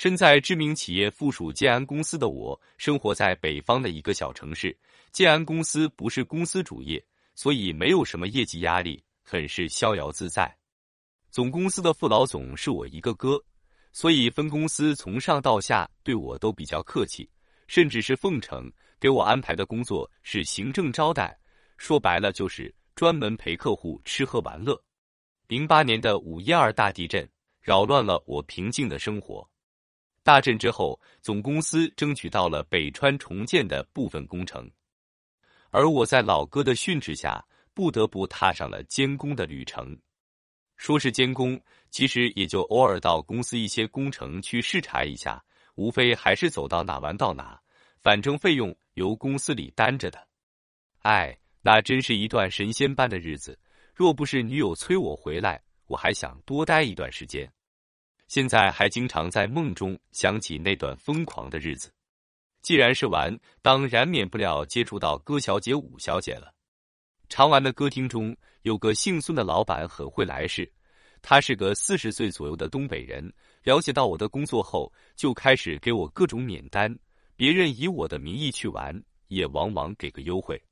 身在知名企业附属建安公司的我，生活在北方的一个小城市。建安公司不是公司主业，所以没有什么业绩压力，很是逍遥自在。总公司的副老总是我一个哥，所以分公司从上到下对我都比较客气，甚至是奉承。给我安排的工作是行政招待，说白了就是专门陪客户吃喝玩乐。零八年的五一二大地震扰乱了我平静的生活。大震之后，总公司争取到了北川重建的部分工程，而我在老哥的训斥下，不得不踏上了监工的旅程。说是监工，其实也就偶尔到公司一些工程去视察一下，无非还是走到哪玩到哪，反正费用。由公司里担着的，哎，那真是一段神仙般的日子。若不是女友催我回来，我还想多待一段时间。现在还经常在梦中想起那段疯狂的日子。既然是玩，当然免不了接触到歌小姐、舞小姐了。常玩的歌厅中有个姓孙的老板，很会来事。他是个四十岁左右的东北人，了解到我的工作后，就开始给我各种免单。别人以我的名义去玩，也往往给个优惠，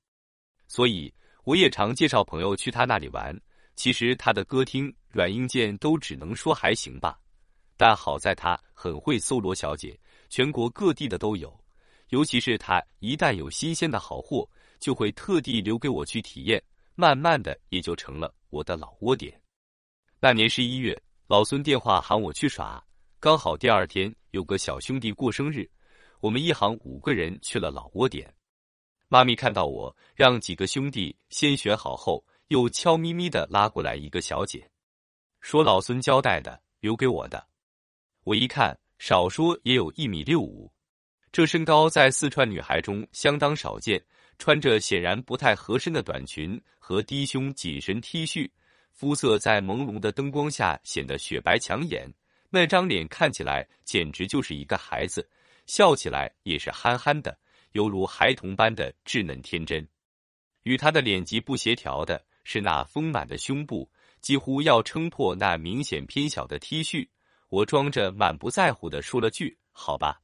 所以我也常介绍朋友去他那里玩。其实他的歌厅软硬件都只能说还行吧，但好在他很会搜罗小姐，全国各地的都有。尤其是他一旦有新鲜的好货，就会特地留给我去体验，慢慢的也就成了我的老窝点。那年十一月，老孙电话喊我去耍，刚好第二天有个小兄弟过生日。我们一行五个人去了老窝点，妈咪看到我，让几个兄弟先选好后，又悄咪咪的拉过来一个小姐，说老孙交代的，留给我的。我一看，少说也有一米六五，这身高在四川女孩中相当少见，穿着显然不太合身的短裙和低胸紧身 T 恤，肤色在朦胧的灯光下显得雪白抢眼，那张脸看起来简直就是一个孩子。笑起来也是憨憨的，犹如孩童般的稚嫩天真。与她的脸极不协调的是那丰满的胸部，几乎要撑破那明显偏小的 T 恤。我装着满不在乎的说了句“好吧”，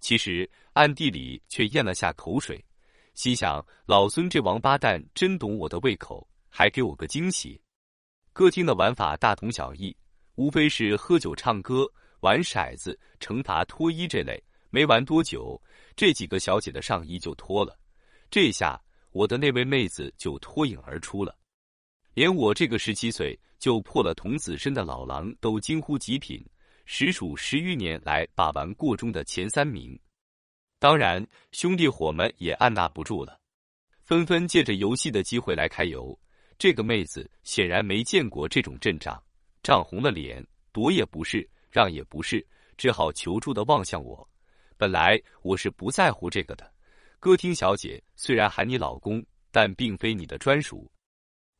其实暗地里却咽了下口水，心想老孙这王八蛋真懂我的胃口，还给我个惊喜。歌厅的玩法大同小异，无非是喝酒、唱歌、玩骰子、惩罚、脱衣这类。没玩多久，这几个小姐的上衣就脱了，这下我的那位妹子就脱颖而出了，连我这个十七岁就破了童子身的老狼都惊呼极品，实属十余年来把玩过中的前三名。当然，兄弟伙们也按捺不住了，纷纷借着游戏的机会来揩油。这个妹子显然没见过这种阵仗，涨红了脸，躲也不是，让也不是，只好求助的望向我。本来我是不在乎这个的，歌厅小姐虽然喊你老公，但并非你的专属。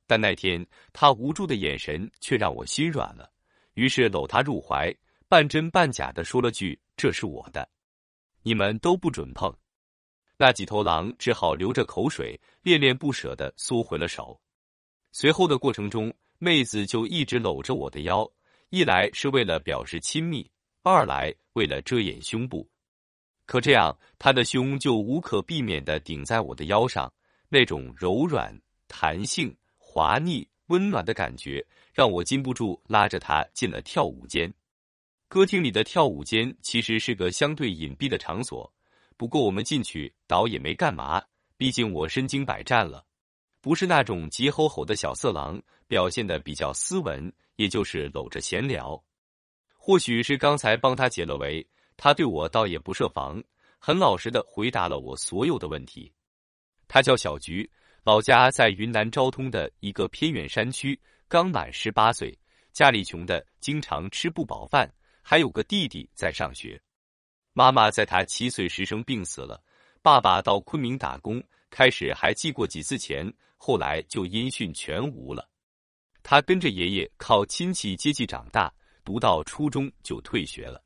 但那天她无助的眼神却让我心软了，于是搂她入怀，半真半假的说了句：“这是我的，你们都不准碰。”那几头狼只好流着口水，恋恋不舍的缩回了手。随后的过程中，妹子就一直搂着我的腰，一来是为了表示亲密，二来为了遮掩胸部。可这样，他的胸就无可避免的顶在我的腰上，那种柔软、弹性、滑腻、温暖的感觉，让我禁不住拉着他进了跳舞间。歌厅里的跳舞间其实是个相对隐蔽的场所，不过我们进去倒也没干嘛，毕竟我身经百战了，不是那种急吼吼的小色狼，表现的比较斯文，也就是搂着闲聊。或许是刚才帮他解了围。他对我倒也不设防，很老实的回答了我所有的问题。他叫小菊，老家在云南昭通的一个偏远山区，刚满十八岁，家里穷的经常吃不饱饭，还有个弟弟在上学。妈妈在他七岁时生病死了，爸爸到昆明打工，开始还寄过几次钱，后来就音讯全无了。他跟着爷爷靠亲戚接济长大，读到初中就退学了。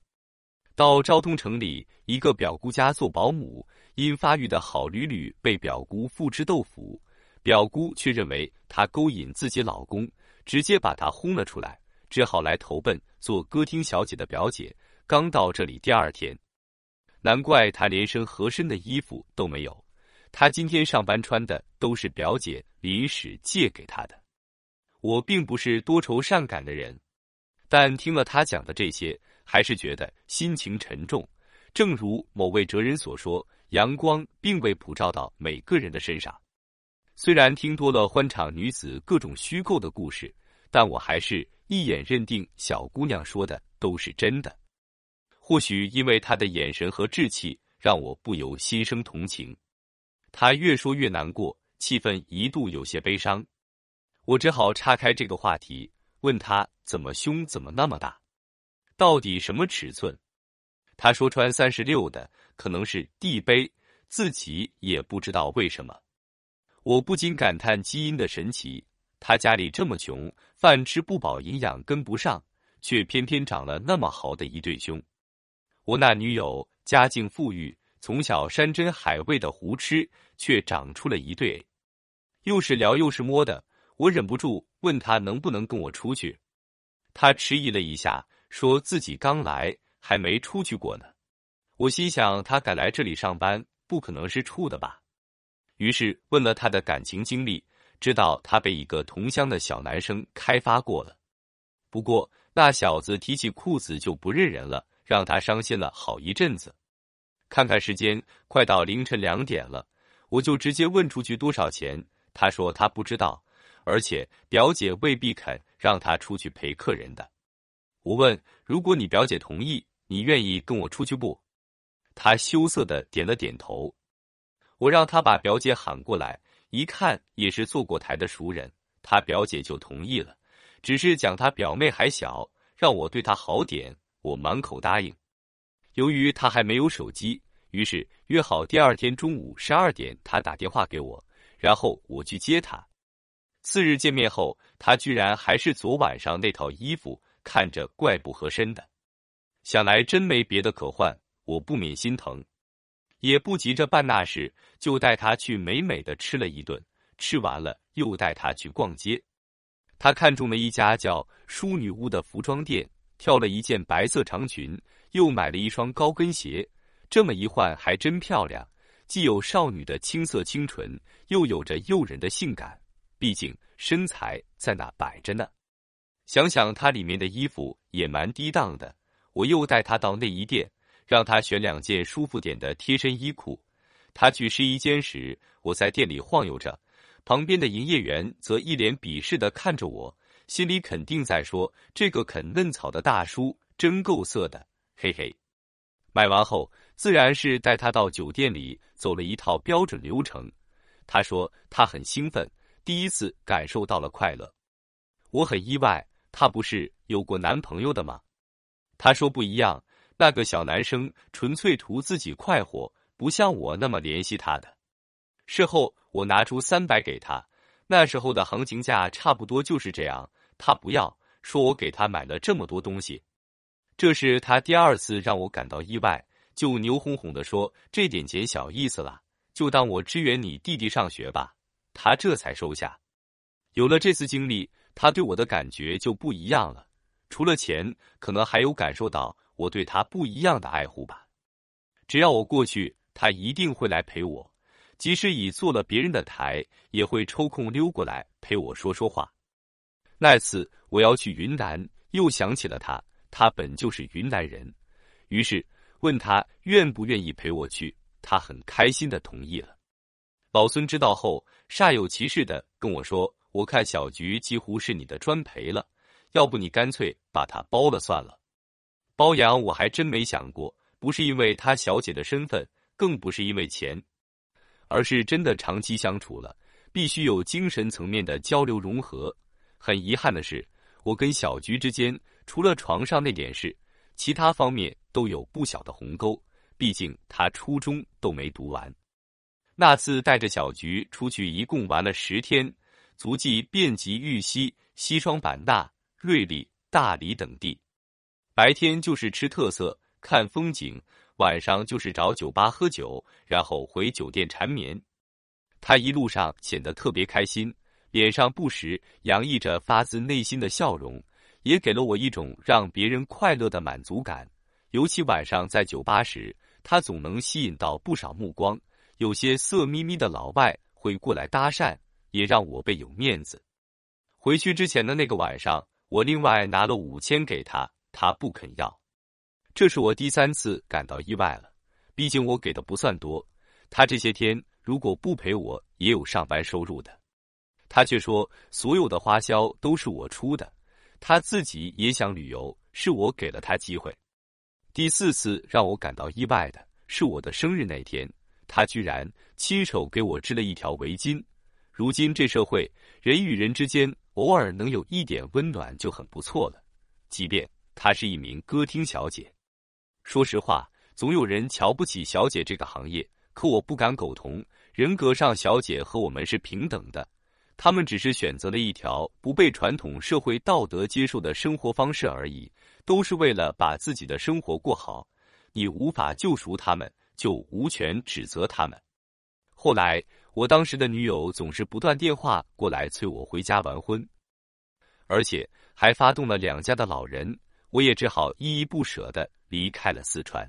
到昭通城里一个表姑家做保姆，因发育的好屡屡被表姑付之豆腐，表姑却认为她勾引自己老公，直接把她轰了出来，只好来投奔做歌厅小姐的表姐。刚到这里第二天，难怪她连身合身的衣服都没有。她今天上班穿的都是表姐临时借给她的。我并不是多愁善感的人，但听了她讲的这些，还是觉得心情沉重。正如某位哲人所说：“阳光并未普照到每个人的身上。”虽然听多了欢场女子各种虚构的故事，但我还是一眼认定小姑娘说的都是真的。或许因为她的眼神和稚气，让我不由心生同情。她越说越难过，气氛一度有些悲伤。我只好岔开这个话题，问她怎么胸怎么那么大，到底什么尺寸？她说穿三十六的可能是地杯，自己也不知道为什么。我不禁感叹基因的神奇。他家里这么穷，饭吃不饱，营养跟不上，却偏偏长了那么好的一对胸。我那女友家境富裕，从小山珍海味的胡吃，却长出了一对，又是聊又是摸的。我忍不住问他能不能跟我出去，他迟疑了一下，说自己刚来，还没出去过呢。我心想，他敢来这里上班，不可能是处的吧？于是问了他的感情经历，知道他被一个同乡的小男生开发过了。不过那小子提起裤子就不认人了，让他伤心了好一阵子。看看时间，快到凌晨两点了，我就直接问出去多少钱。他说他不知道。而且表姐未必肯让他出去陪客人的。我问：“如果你表姐同意，你愿意跟我出去不？”他羞涩的点了点头。我让他把表姐喊过来，一看也是坐过台的熟人，他表姐就同意了，只是讲他表妹还小，让我对她好点。我满口答应。由于他还没有手机，于是约好第二天中午十二点，他打电话给我，然后我去接他。次日见面后，他居然还是昨晚上那套衣服，看着怪不合身的。想来真没别的可换，我不免心疼，也不急着办那事，就带他去美美的吃了一顿。吃完了，又带他去逛街。他看中了一家叫“淑女屋”的服装店，挑了一件白色长裙，又买了一双高跟鞋。这么一换，还真漂亮，既有少女的青涩清纯，又有着诱人的性感。毕竟身材在那摆着呢，想想它里面的衣服也蛮低档的。我又带他到内衣店，让他选两件舒服点的贴身衣裤。他去试衣间时，我在店里晃悠着，旁边的营业员则一脸鄙视的看着我，心里肯定在说：“这个啃嫩草的大叔真够色的。”嘿嘿。买完后，自然是带他到酒店里走了一套标准流程。他说他很兴奋。第一次感受到了快乐，我很意外。她不是有过男朋友的吗？他说不一样，那个小男生纯粹图自己快活，不像我那么联系他的。事后我拿出三百给他，那时候的行情价差不多就是这样。他不要，说我给他买了这么多东西。这是他第二次让我感到意外，就牛哄哄的说：“这点钱小意思了，就当我支援你弟弟上学吧。”他这才收下。有了这次经历，他对我的感觉就不一样了。除了钱，可能还有感受到我对他不一样的爱护吧。只要我过去，他一定会来陪我，即使已坐了别人的台，也会抽空溜过来陪我说说话。那次我要去云南，又想起了他，他本就是云南人，于是问他愿不愿意陪我去，他很开心的同意了。老孙知道后，煞有其事的跟我说：“我看小菊几乎是你的专陪了，要不你干脆把她包了算了。”包养我还真没想过，不是因为她小姐的身份，更不是因为钱，而是真的长期相处了，必须有精神层面的交流融合。很遗憾的是，我跟小菊之间除了床上那点事，其他方面都有不小的鸿沟。毕竟她初中都没读完。那次带着小菊出去，一共玩了十天，足迹遍及玉溪、西双版纳、瑞丽、大理等地。白天就是吃特色、看风景，晚上就是找酒吧喝酒，然后回酒店缠绵。他一路上显得特别开心，脸上不时洋溢着发自内心的笑容，也给了我一种让别人快乐的满足感。尤其晚上在酒吧时，他总能吸引到不少目光，有些色眯眯的老外会过来搭讪，也让我倍有面子。回去之前的那个晚上，我另外拿了五千给他，他不肯要。这是我第三次感到意外了，毕竟我给的不算多。他这些天如果不陪我，也有上班收入的。他却说所有的花销都是我出的，他自己也想旅游，是我给了他机会。第四次让我感到意外的是我的生日那天，他居然亲手给我织了一条围巾。如今这社会，人与人之间偶尔能有一点温暖就很不错了，即便她是一名歌厅小姐。说实话，总有人瞧不起小姐这个行业，可我不敢苟同。人格上，小姐和我们是平等的，她们只是选择了一条不被传统社会道德接受的生活方式而已，都是为了把自己的生活过好。你无法救赎他们，就无权指责他们。后来，我当时的女友总是不断电话过来催我回家完婚，而且还发动了两家的老人，我也只好依依不舍的。离开了四川，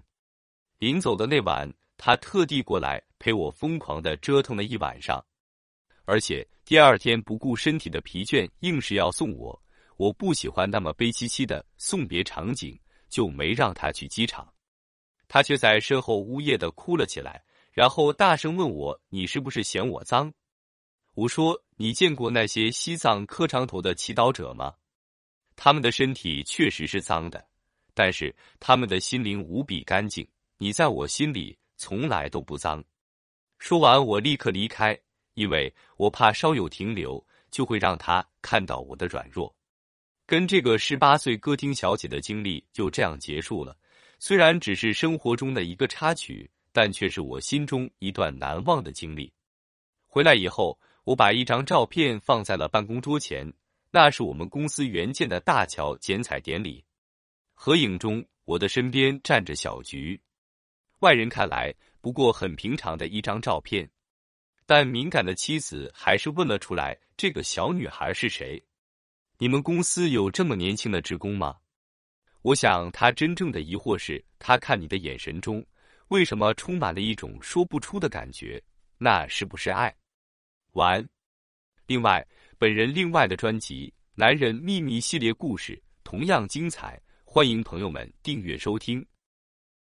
临走的那晚，他特地过来陪我疯狂的折腾了一晚上，而且第二天不顾身体的疲倦，硬是要送我。我不喜欢那么悲戚戚的送别场景，就没让他去机场。他却在身后呜咽的哭了起来，然后大声问我：“你是不是嫌我脏？”我说：“你见过那些西藏磕长头的祈祷者吗？他们的身体确实是脏的。”但是他们的心灵无比干净，你在我心里从来都不脏。说完，我立刻离开，因为我怕稍有停留，就会让他看到我的软弱。跟这个十八岁歌厅小姐的经历就这样结束了。虽然只是生活中的一个插曲，但却是我心中一段难忘的经历。回来以后，我把一张照片放在了办公桌前，那是我们公司援建的大桥剪彩典礼。合影中，我的身边站着小菊，外人看来不过很平常的一张照片，但敏感的妻子还是问了出来：“这个小女孩是谁？你们公司有这么年轻的职工吗？”我想，他真正的疑惑是，他看你的眼神中，为什么充满了一种说不出的感觉？那是不是爱？完。另外，本人另外的专辑《男人秘密》系列故事同样精彩。欢迎朋友们订阅收听。